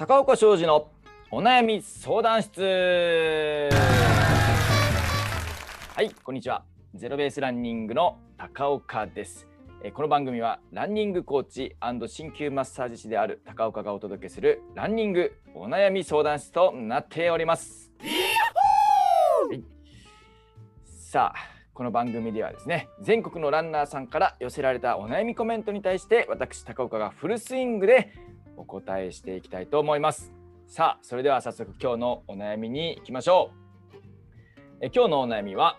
高岡商事のお悩み相談室。はいこんにちは。ゼロベースランニングの高岡です。えこの番組はランニングコーチ鍼灸マッサージ師である高岡がお届けするランニングお悩み相談室となっております。はい。さあこの番組ではですね全国のランナーさんから寄せられたお悩みコメントに対して私高岡がフルスイングでお答えしていきたいと思います。さあそれでは早速今日のお悩みに行きましょう。え今日のお悩みは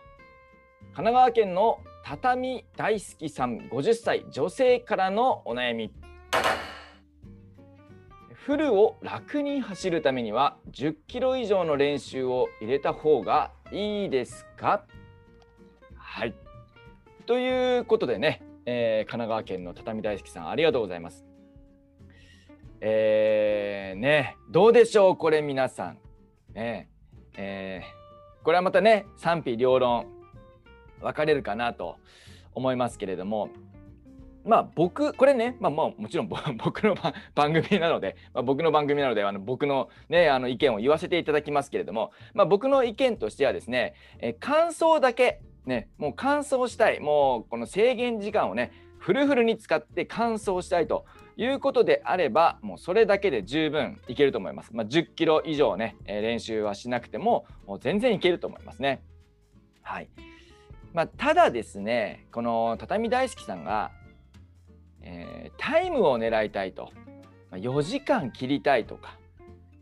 神奈川県の畳大好きさん50歳女性からのお悩み。フルを楽に走るためには10キロ以上の練習を入れた方がいいですか？はい。ということでね、えー、神奈川県の畳大好きさんありがとうございます。えー、ねどうでしょうこれ皆さん。ねえー、これはまたね賛否両論分かれるかなと思いますけれども。まあ僕これねまあももちろん 僕の番組なので、まあ、僕の番組なのであの僕のねあの意見を言わせていただきますけれども、まあ、僕の意見としてはですね、え感想だけねもう乾燥したい。もうこの制限時間をねフルフルに使って乾燥したいということであればもうそれだけで十分いけると思います。まあ、10キロ以上ね、え練習はしなくてももう全然いけると思いますね。はい。まあ、ただですねこの畳大好きさんが、えー、タイムを狙いたいと、まあ、4時間切りたいとか、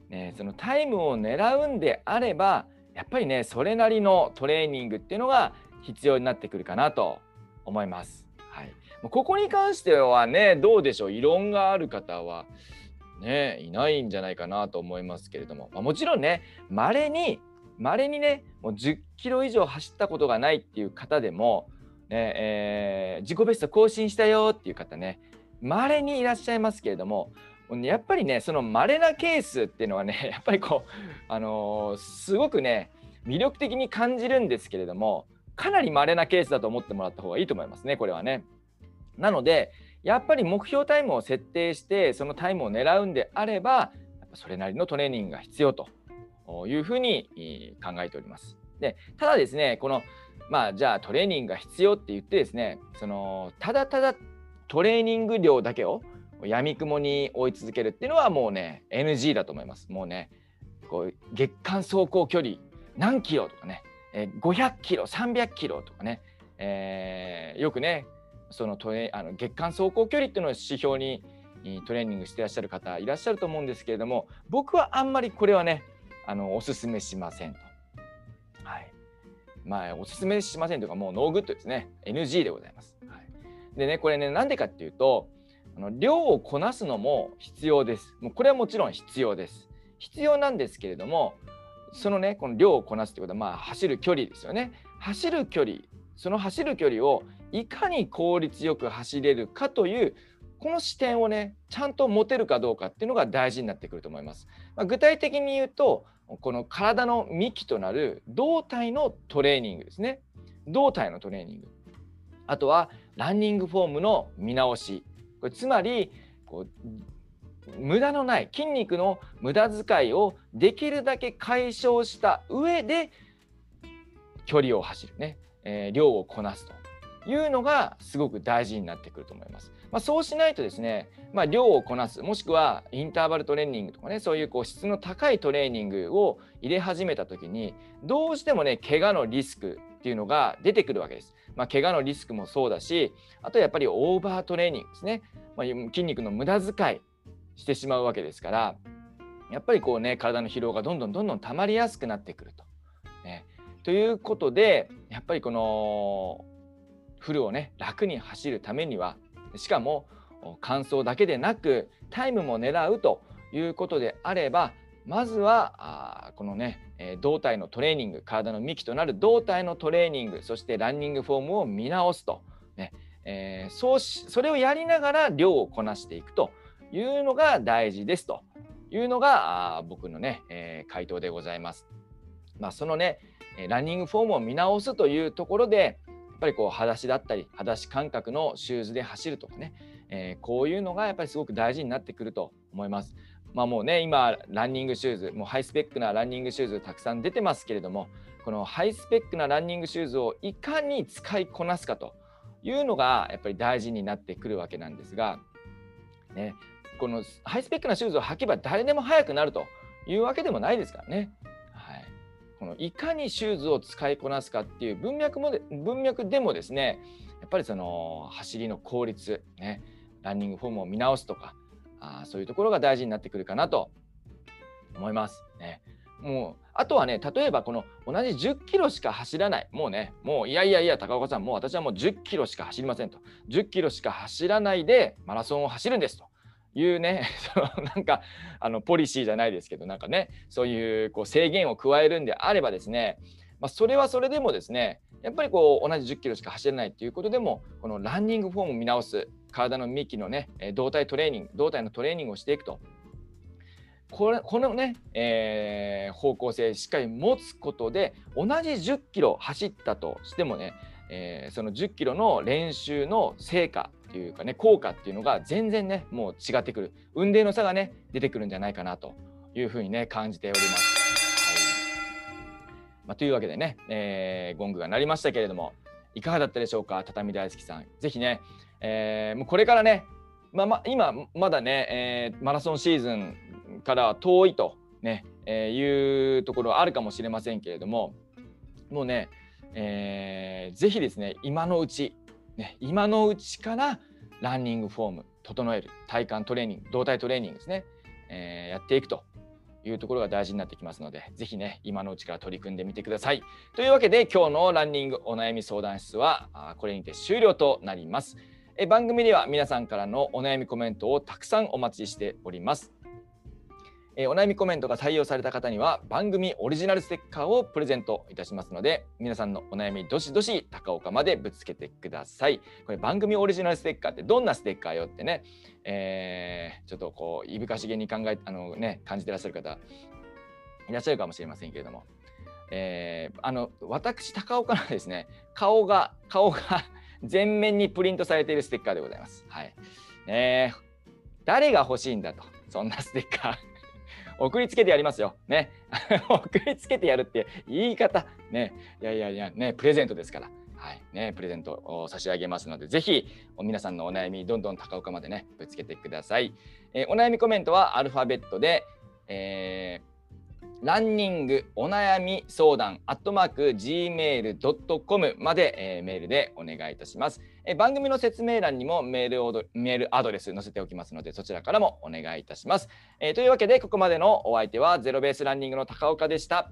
ね、そのタイムを狙うんであればやっぱりねそれなりのトレーニングっていうのが必要になってくるかなと思います。ここに関してはねどうでしょう？異論がある方はねいないんじゃないかなと思いますけれども、まあ、もちろんね稀に稀にねもう10キロ以上走ったことがないっていう方でも、ねえー、自己ベスト更新したよっていう方ね稀にいらっしゃいますけれどもやっぱりねその稀なケースっていうのはね やっぱりこう、あのー、すごくね魅力的に感じるんですけれどもかなり稀なケースだと思ってもらった方がいいと思いますねこれはね。なのでやっぱり目標タイムを設定してそのタイムを狙うんであればそれなりのトレーニングが必要というふうに考えております。でただですねこのまあじゃあトレーニングが必要って言ってですねそのただただトレーニング量だけをやみくもに追い続けるっていうのはもうね NG だと思います。もうねこう月間走行距離何キロとかね、500キロ300キロとかね、えー、よくねそのトレあの月間走行距離っていうのを指標にトレーニングしてらっしゃる方いらっしゃると思うんですけれども僕はあんまりこれはねあのおすすめしませんと。はい。まあ、おすすめしませんというか、もう no good ですね。NG でございます。はい、でね、これね、なんでかっていうと、あの量をこなすのも必要です。もうこれはもちろん必要です。必要なんですけれども、そのね、この量をこなすってことは、まあ、走る距離ですよね。走る距離、その走る距離をいかに効率よく走れるかというこの視点をねちゃんと持てるかどうかっていうのが大事になってくると思います。まあ、具体的に言うとこの体の幹となる胴体のトレーニングですね。胴体のトレーニング。あとはランニングフォームの見直し。これつまりこう無駄のない筋肉の無駄遣いをできるだけ解消した上で距離を走るね、えー、量をこなすというのがすごく大事になってくると思います。まあ、そうしないとですね、まあ、量をこなすもしくはインターバルトレーニングとかねそういうこう質の高いトレーニングを入れ始めた時にどうしてもね怪我のリスクっていうのが出てくるわけです。まあ、怪我のリスクもそうだしあとやっぱりオーバートレーニングですね、まあ、筋肉の無駄遣いしてしまうわけですからやっぱりこうね体の疲労がどんどんどんどん溜まりやすくなってくると。ね、ということでやっぱりこのフルをね楽に走るためにはしかも乾燥だけでなくタイムも狙うということであればまずはこのね、胴体のトレーニング体の幹となる胴体のトレーニングそしてランニングフォームを見直すと、ねえー、そうしそれをやりながら量をこなしていくというのが大事ですというのが僕のね、えー、回答でございます。まあ、そのねランニングフォームを見直すというところでぱりこう裸足だったり裸足感覚のシューズで走るとかね、えー、こういうのがやっぱりすごく大事になってくると思います。まあもうね今ランニングシューズもうハイスペックなランニングシューズたくさん出てますけれどもこのハイスペックなランニングシューズをいかに使いこなすかというのがやっぱり大事になってくるわけなんですが、ね、このハイスペックなシューズを履けば誰でも速くなるというわけでもないですからね。このいかにシューズを使いこなすかっていう文脈も文脈でもですねやっぱりその走りの効率、ね、ランニングフォームを見直すとかあそういうところが大事になってくるかなと思います。ね、もうあとはね例えばこの同じ10キロしか走らない。もうねもういやいやいや高岡さんもう私はもう10キロしか走りませんと。10キロしか走らないでマラソンを走るんですと。いうね そのなんかあのポリシーじゃないですけどなんかねそういうこう制限を加えるんであればですね、まあ、それはそれでもですねやっぱりこう同じ10キロしか走れないっていうことでもこのランニングフォームを見直す体の幹のね胴体トレーニング胴体のトレーニングをしていくと。これこのね、えー、方向性しっかり持つことで同じ10キロ走ったとしてもね、えー、その10キロの練習の成果っていうかね効果っていうのが全然ねもう違ってくる運転の差がね出てくるんじゃないかなというふうにね感じております。はいまあ、というわけでね、えー、ゴングが鳴りましたけれどもいかがだったでしょうか畳大好きさん。ぜひね、えー、もうこれからね、まあ、ま今まだね、えー、マラソンシーズンから遠いとね、えー、いうところはあるかもしれませんけれどももうね、えー、ぜひですね今のうち、ね、今のうちからランニングフォーム整える体幹トレーニング動体トレーニングですね、えー、やっていくというところが大事になってきますので、ぜひね、今のうちから取り組んでみてください。というわけで、今日のランニングお悩み相談室はこれにて終了となります。え番組では皆さんからのお悩みコメントをたくさんお待ちしております。えお悩みコメントが採用された方には番組オリジナルステッカーをプレゼントいたしますので皆さんのお悩みどしどし高岡までぶつけてくださいこれ番組オリジナルステッカーってどんなステッカーよってね、えー、ちょっとこういぶかしげに考えあのね感じてらっしゃる方いらっしゃるかもしれませんけれども、えー、あの私高岡のですね顔が顔が 全面にプリントされているステッカーでございます。はい。ね誰が欲しいんだと、そんなステッカー。送りつけてやりますよ。ね。送りつけてやるって言い方。ね。いやいやいや、ね、プレゼントですから。はい。ね、プレゼントを差し上げますので、ぜひ、皆さんのお悩み、どんどん高岡までね、ぶつけてください。えー、お悩みコメントはアルファベットで、えランニングお悩み相談アットマーク gmail.com まで、えー、メールでお願いいたします、えー、番組の説明欄にもメールをメールアドレス載せておきますのでそちらからもお願いいたします、えー、というわけでここまでのお相手はゼロベースランニングの高岡でした。